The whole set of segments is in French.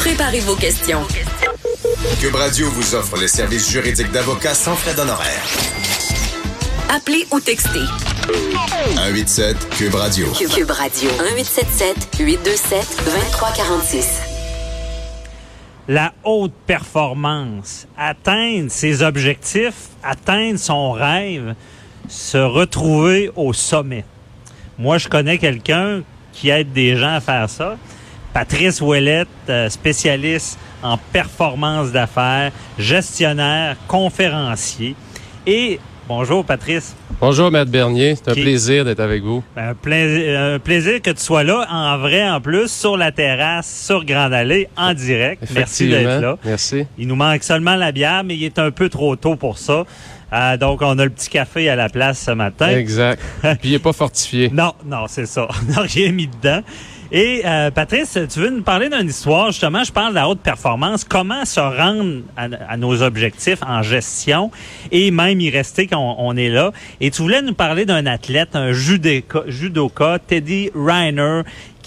Préparez vos questions. Cube Radio vous offre les services juridiques d'avocats sans frais d'honoraires. Appelez ou textez. 187 Cube Radio. Cube Radio. 1877 827 2346. La haute performance, atteindre ses objectifs, atteindre son rêve, se retrouver au sommet. Moi, je connais quelqu'un qui aide des gens à faire ça. Patrice Ouellette, euh, spécialiste en performance d'affaires, gestionnaire, conférencier. Et bonjour Patrice. Bonjour Maître Bernier, c'est un Qui- plaisir d'être avec vous. Un plaisir, un plaisir que tu sois là, en vrai en plus, sur la terrasse, sur Grande Allée, en direct. Merci d'être là. Merci. Il nous manque seulement la bière, mais il est un peu trop tôt pour ça. Euh, donc, on a le petit café à la place ce matin. Exact. Puis il n'est pas fortifié. Non, non, c'est ça. On n'a rien mis dedans. Et euh, Patrice, tu veux nous parler d'une histoire, justement, je parle de la haute performance, comment se rendre à, nos objectifs en gestion et même y rester quand on, on est là? Et tu voulais nous parler d'un athlète, un judoka, judoka Teddy Reiner,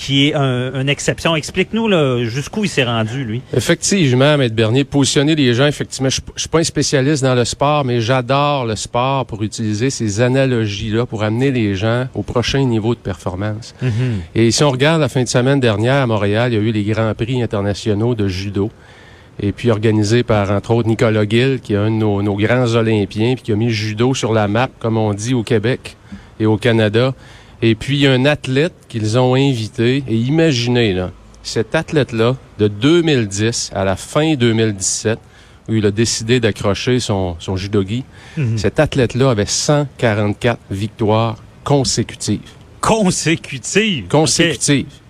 qui est un- une exception. Explique-nous là, jusqu'où il s'est rendu, lui. Effectivement, Maître Bernier, positionner les gens, effectivement, je ne suis pas un spécialiste dans le sport, mais j'adore le sport pour utiliser ces analogies-là, pour amener les gens au prochain niveau de performance. Et si on regarde la fin de semaine dernière à Montréal, il y a eu les Grands Prix internationaux de judo. Et puis organisé par, entre autres, Nicolas Gill, qui est un de nos, nos grands Olympiens, puis qui a mis le judo sur la map, comme on dit au Québec et au Canada. Et puis, il y a un athlète qu'ils ont invité. Et imaginez, là, cet athlète-là, de 2010 à la fin 2017, où il a décidé d'accrocher son, son judogi, cet athlète-là avait 144 victoires consécutives. Consécutive. Consécutives. OK.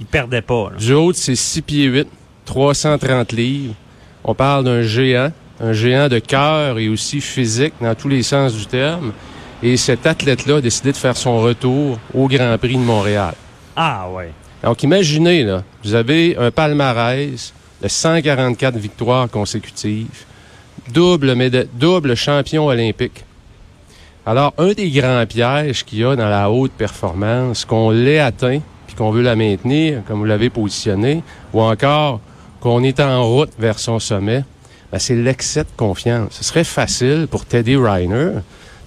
Il perdait pas. là. Du haut de ses 6 pieds 8, 330 livres. On parle d'un géant, un géant de cœur et aussi physique dans tous les sens du terme. Et cet athlète-là a décidé de faire son retour au Grand Prix de Montréal. Ah ouais. Donc imaginez, là, vous avez un palmarès de 144 victoires consécutives, double, double champion olympique. Alors, un des grands pièges qu'il y a dans la haute performance, qu'on l'ait atteint, puis qu'on veut la maintenir, comme vous l'avez positionné, ou encore qu'on est en route vers son sommet, ben, c'est l'excès de confiance. Ce serait facile pour Teddy Reiner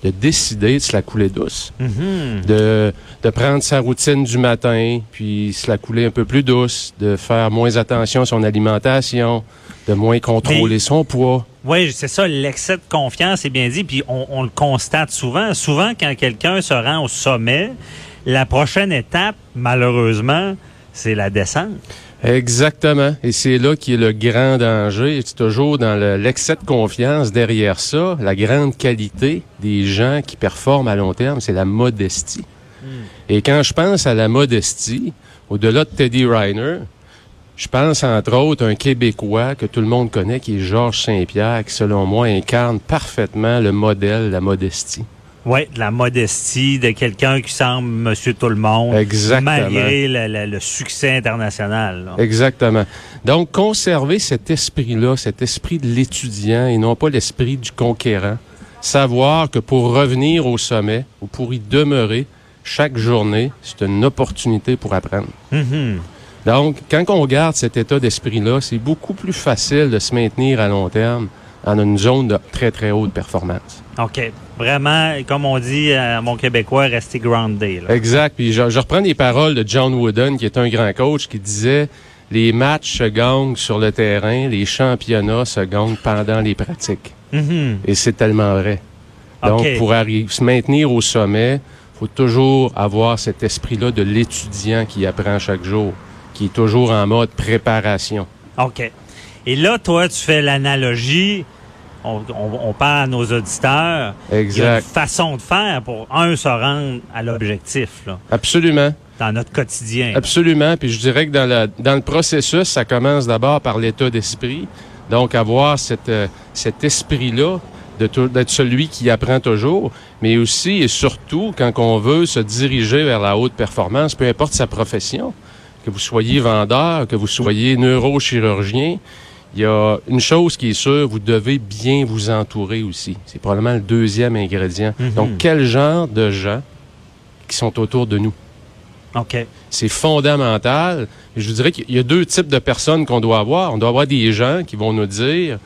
de décider de se la couler douce Mhm. de, de prendre sa routine du matin, puis se la couler un peu plus douce, de faire moins attention à son alimentation, de moins contrôler Mais- son poids. Oui, c'est ça, l'excès de confiance, c'est bien dit, puis on, on le constate souvent. Souvent, quand quelqu'un se rend au sommet, la prochaine étape, malheureusement, c'est la descente. Exactement. Et c'est là qui est le grand danger. C'est toujours dans le- l'excès de confiance derrière ça. La grande qualité des gens qui performent à long terme, c'est la modestie. Et quand je pense à la modestie, au-delà de Teddy Reiner, je pense entre autres à un Québécois que tout le monde connaît, qui est Georges Saint-Pierre, qui selon moi incarne parfaitement le modèle de la modestie. Oui, de la modestie, de quelqu'un qui semble monsieur tout le monde, Exactement. malgré le, le- le succès international. là. Exactement. Donc, conserver cet esprit-là, cet esprit de l'étudiant et non pas l'esprit du conquérant. Savoir que pour revenir au sommet ou pour y demeurer chaque journée, c'est une opportunité pour apprendre. Mhm. Donc, quand on garde cet état d'esprit-là, c'est beaucoup plus facile de se maintenir à long terme en une zone de très, très haute performance. OK. Vraiment, comme on dit à mon Québécois, rester grounded. là. Exact. Puis je, je reprends les paroles de John Wooden, qui est un grand coach, qui disait les matchs se gagnent sur le terrain, les championnats se gagnent pendant les pratiques. Mhm. Et c'est tellement vrai. Donc, pour arri- se maintenir au sommet, faut toujours avoir cet esprit-là de l'étudiant qui apprend chaque jour, qui est toujours en mode préparation. OK. Et là, toi, tu fais l'analogie. On, on- on parle à nos auditeurs. Il y a une Exact. façon de faire pour, un, se rendre à l'objectif Absolument. dans notre quotidien. Absolument. Puis je dirais que dans, la, dans le processus, ça commence d'abord par l'état d'esprit. Donc, avoir cette, euh, cet esprit-là d'être celui qui apprend toujours, mais aussi et surtout quand on veut se diriger vers la haute performance, peu importe sa profession, que vous soyez vendeur, que vous soyez neurochirurgien, il y a une chose qui est sûre, vous devez bien vous entourer aussi. C'est probablement le deuxième ingrédient. Mhm. Donc, quel genre de gens qui sont autour de nous? OK. c'est fondamental. Je vous dirais qu'il y a deux types de personnes qu'on doit avoir. On doit avoir des gens qui vont nous dire,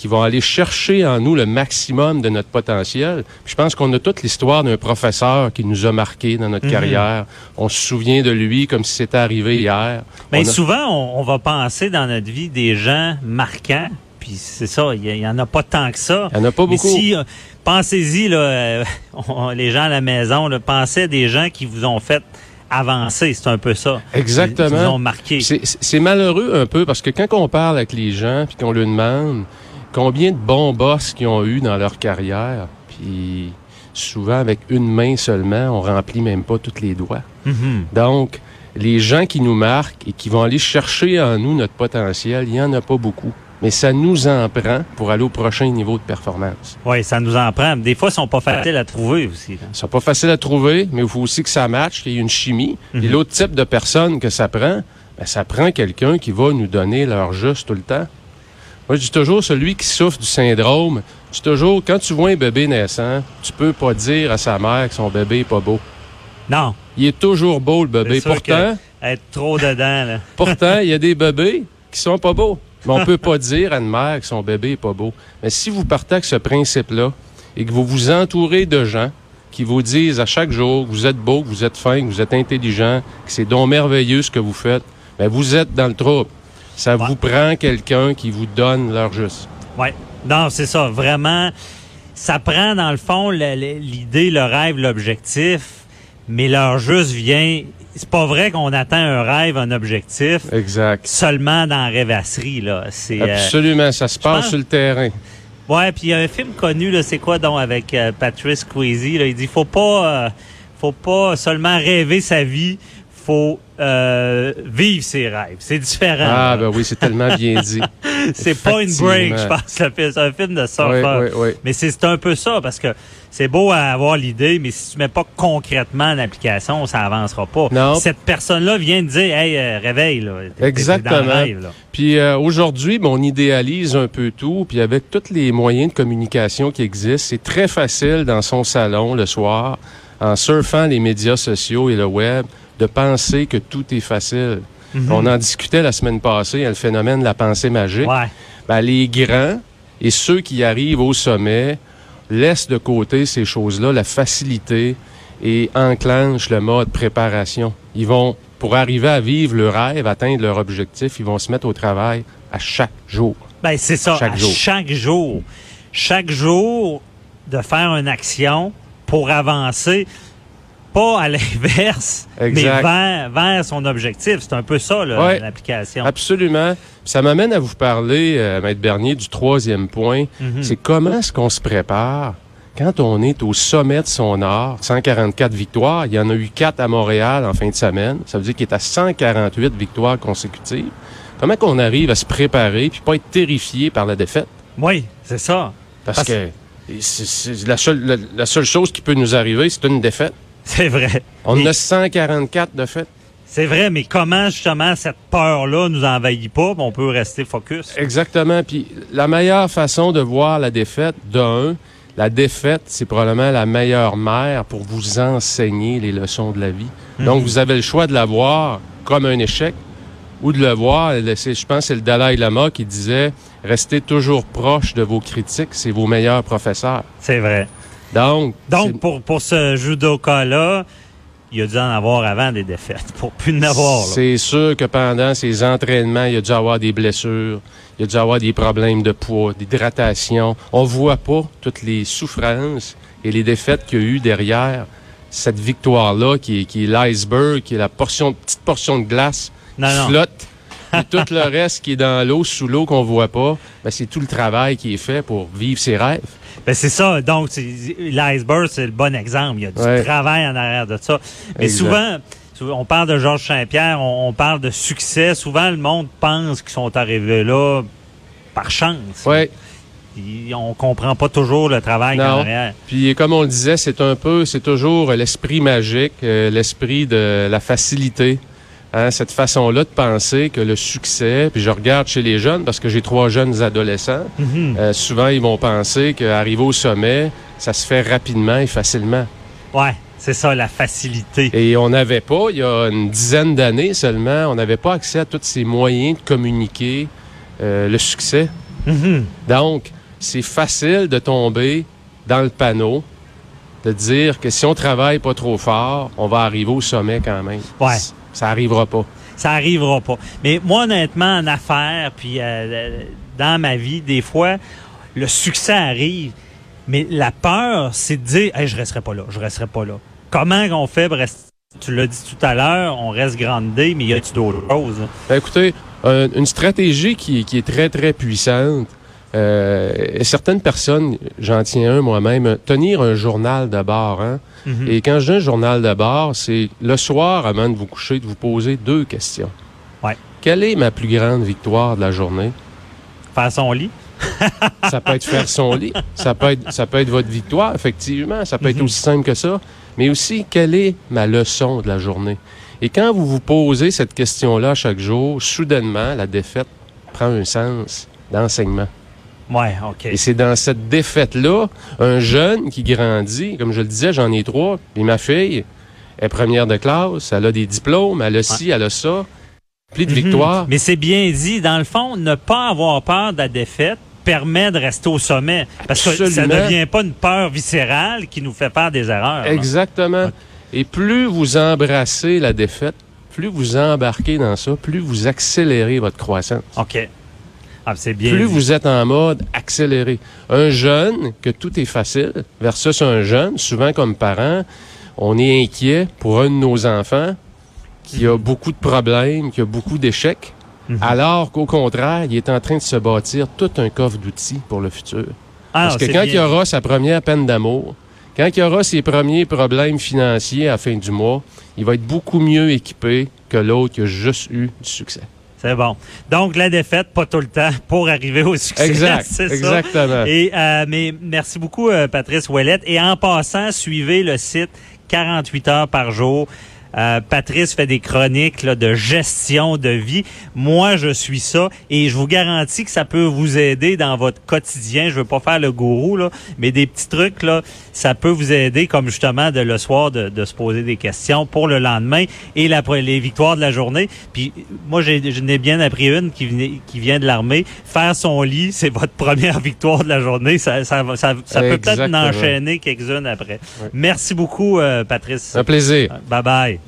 qui vont aller chercher en nous le maximum de notre potentiel. Puis je pense qu'on a toute l'histoire d'un professeur qui nous a marqué dans notre Mhm. carrière. On se souvient de lui comme si c'était arrivé hier. Mais On a- souvent, on, on va penser dans notre vie des gens marquants. Puis c'est ça, il y, en a pas tant que ça. Il y en a pas Mais beaucoup. si, euh, pensez-y, là, euh, on- les gens à la maison, là, pensez à des gens qui vous ont fait avancer. C'est un peu ça. Exactement. Qui vous ont marqué. C'est malheureux un peu parce que quand on parle avec les gens puis qu'on leur demande combien de bons boss qu'ils ont eu dans leur carrière, puis souvent avec une main seulement, on remplit même pas tous les doigts. Mhm. Donc, les gens qui nous marquent et qui vont aller chercher en nous notre potentiel, il y en a pas beaucoup. Mais ça nous en prend pour aller au prochain niveau de performance. Oui, ça nous en prend. Des fois, ils sont pas faciles à trouver aussi. là. C'est pas facile à trouver, mais il faut aussi que ça matche, qu'il y ait une chimie. Et Mhm. l'autre type de personne que ça prend, ben, ça prend quelqu'un qui va nous donner leur juste tout le temps. Moi, je dis toujours, celui qui souffre du syndrome, je dis toujours, quand tu vois un bébé naissant, tu peux pas dire à sa mère que son bébé est pas beau. Non. Il est toujours beau, le bébé. Pourtant, Être trop dedans, là. pourtant, il y a des bébés qui sont pas beaux. Mais on peut pas dire à une mère que son bébé est pas beau. Mais si vous partez avec ce principe-là et que vous vous entourez de gens qui vous disent à chaque jour que vous êtes beau, que vous êtes fin, que vous êtes intelligent, que c'est donc merveilleux ce que vous faites, ben vous êtes dans le trouble. Ça Ouais. vous prend quelqu'un qui vous donne leur juste. Oui. Non, c'est ça. Vraiment, ça prend dans le fond l'idée, le rêve, l'objectif, mais leur juste vient. C'est pas vrai qu'on attend un rêve, un objectif Exact. seulement dans la rêvasserie là. C'est euh, Absolument. Ça se passe pense- sur le terrain. ouais. Puis il y a un film connu là, c'est quoi donc avec euh, Patrice là? Il dit faut pas, euh, faut pas seulement rêver sa vie, faut euh, vivre ses rêves. C'est différent. Ah, ben oui, c'est tellement bien dit. c'est pas une break, je pense. le film. C'est un film de surfeur. oui, oui. Mais c'est un peu ça, parce que c'est beau à avoir l'idée, mais si tu mets pas concrètement en application, ça avancera pas. Non. Cette personne-là vient de dire, hey, euh, réveille, là. T'es- t'es Exactement. dans le rêve, là. Puis euh, aujourd'hui, ben, on idéalise un peu tout, puis avec tous les moyens de communication qui existent, c'est très facile dans son salon le soir, en surfant les médias sociaux et le web, de penser que tout est facile. Mhm. On en discutait la semaine passée, le phénomène de la pensée magique. Ouais. Ben, les grands et ceux qui arrivent au sommet laissent de côté ces choses-là, la facilité, et enclenchent le mode préparation. Ils vont, pour arriver à vivre le rêve, atteindre leur objectif, ils vont se mettre au travail à chaque jour. Ben, c'est ça. Chaque à jour. chaque jour. Chaque jour, de faire une action pour avancer, pas à l'inverse, mais vers, vers son objectif. C'est un peu ça, là, Ouais. l'application. Absolument. Ça m'amène à vous parler, euh, Maître Bernier, du troisième point. Mhm. C'est comment est-ce qu'on se prépare quand on est au sommet de son art, 144 victoires, il y en a eu 4 à Montréal en fin de semaine, ça veut dire qu'il est à 148 victoires consécutives. Comment qu'on arrive à se préparer puis pas être terrifié par la défaite? Oui, c'est ça. Parce, Parce- que c'est, c'est la, seule, la, la seule chose qui peut nous arriver, c'est une défaite. C'est vrai. On Et- a 144 défaites. C'est vrai, mais comment justement cette peur-là nous envahit pas, on peut rester focus? Exactement. Puis la meilleure façon de voir la défaite, d'un, la défaite, c'est probablement la meilleure mère pour vous enseigner les leçons de la vie. Donc, vous avez le choix de la voir comme un échec ou de le voir, je pense que c'est le Dalai Lama qui disait, restez toujours proche de vos critiques, c'est vos meilleurs professeurs. C'est vrai. Donc, Donc, pour, pour ce judoka-là, il a dû en avoir avant des défaites, pour plus en avoir. C'est sûr que pendant ses entraînements, il a dû avoir des blessures, il a dû avoir des problèmes de poids, d'hydratation. On voit pas toutes les souffrances et les défaites qu'il y a eu derrière cette victoire-là, qui est, qui est l'iceberg, qui est la portion, petite portion de glace Non, qui non. flotte. Et tout le reste qui est dans l'eau, sous l'eau, qu'on voit pas, ben, c'est tout le travail qui est fait pour vivre ses rêves. Ben, c'est ça. Donc, l'iceberg, c'est le bon exemple. Il y a du Ouais. travail en arrière de ça. Mais Exact. souvent, on parle de Georges Saint-Pierre, on, on parle de succès. Souvent, le monde pense qu'ils sont arrivés là par chance. Ouais. Ils- on comprend pas toujours le travail qu'il y a en arrière. Puis comme on le disait, c'est un peu, c'est toujours l'esprit magique, euh, l'esprit de la facilité. Hein, cette façon-là de penser que le succès, puis je regarde chez les jeunes parce que j'ai trois jeunes adolescents, Mhm. euh, souvent ils vont penser qu'arriver au sommet, ça se fait rapidement et facilement. Ouais. C'est ça, la facilité. Et on n'avait pas, il y a une dizaine d'années seulement, on n'avait pas accès à tous ces moyens de communiquer euh, le succès. Mhm. Donc, c'est facile de tomber dans le panneau, de dire que si on travaille pas trop fort, on va arriver au sommet quand même. Ouais. Ça arrivera pas. Ça arrivera pas. Mais moi, honnêtement, en affaires, puis euh, dans ma vie, des fois, le succès arrive, mais la peur, c'est de dire, hey, je resterai pas là, je resterai pas là. Comment on fait pour rester- Tu l'as dit tout à l'heure, on reste grandé, mais y a-tu d'autres choses? Ben, écoutez, un- une stratégie qui, qui est très, très puissante. Euh, et certaines personnes, j'en tiens un moi-même, tenir un journal de bord. Hein? Mhm. Et quand je dis un journal de bord, c'est le soir, avant de vous coucher, de vous poser deux questions. Ouais. Quelle est ma plus grande victoire de la journée? Faire son lit? Ça peut être faire son lit, ça peut être, ça peut être votre victoire, effectivement, ça peut être Mhm. aussi simple que ça, mais aussi quelle est ma leçon de la journée? Et quand vous vous posez cette question-là chaque jour, soudainement, la défaite prend un sens d'enseignement. Ouais, OK. Et c'est dans cette défaite-là, un jeune qui grandit, comme je le disais, j'en ai trois, et ma fille est première de classe, elle a des diplômes, elle a ci, elle a ça, plis de Mhm. victoire. Mais c'est bien dit. Dans le fond, ne pas avoir peur de la défaite permet de rester au sommet. Parce que ça ne devient pas une peur viscérale qui nous fait faire des erreurs. là. Exactement. Et plus vous embrassez la défaite, plus vous embarquez dans ça, plus vous accélérez votre croissance. OK. Ah, c'est bien plus dit. vous êtes en mode accéléré. Un jeune, que tout est facile, versus un jeune, souvent comme parent, on est inquiet pour un de nos enfants qui a beaucoup de problèmes, qui a beaucoup d'échecs, Mhm. alors qu'au contraire, il est en train de se bâtir tout un coffre d'outils pour le futur. Ah, Parce que quand bien il aura sa première peine d'amour, quand il aura ses premiers problèmes financiers à la fin du mois, il va être beaucoup mieux équipé que l'autre qui a juste eu du succès. C'est bon. Donc, la défaite, pas tout le temps pour arriver au succès. Exact, c'est ça. exactement. Et, euh, mais merci beaucoup, euh, Patrice Ouellette. Et en passant, suivez le site 48 heures par jour. Euh, Patrice fait des chroniques là, de gestion de vie. Moi, je suis ça et je vous garantis que ça peut vous aider dans votre quotidien. Je veux pas faire le gourou, là, mais des petits trucs, là, ça peut vous aider, comme justement de le soir, de, de se poser des questions pour le lendemain et la, les victoires de la journée. Puis moi, je n'ai bien appris une qui, venait- qui vient de l'armée. Faire son lit, c'est votre première victoire de la journée. Ça, ça, va- ça, ça peut peut-être enchaîner quelques-unes après. Merci beaucoup, euh, Patrice. Un plaisir. Bye bye.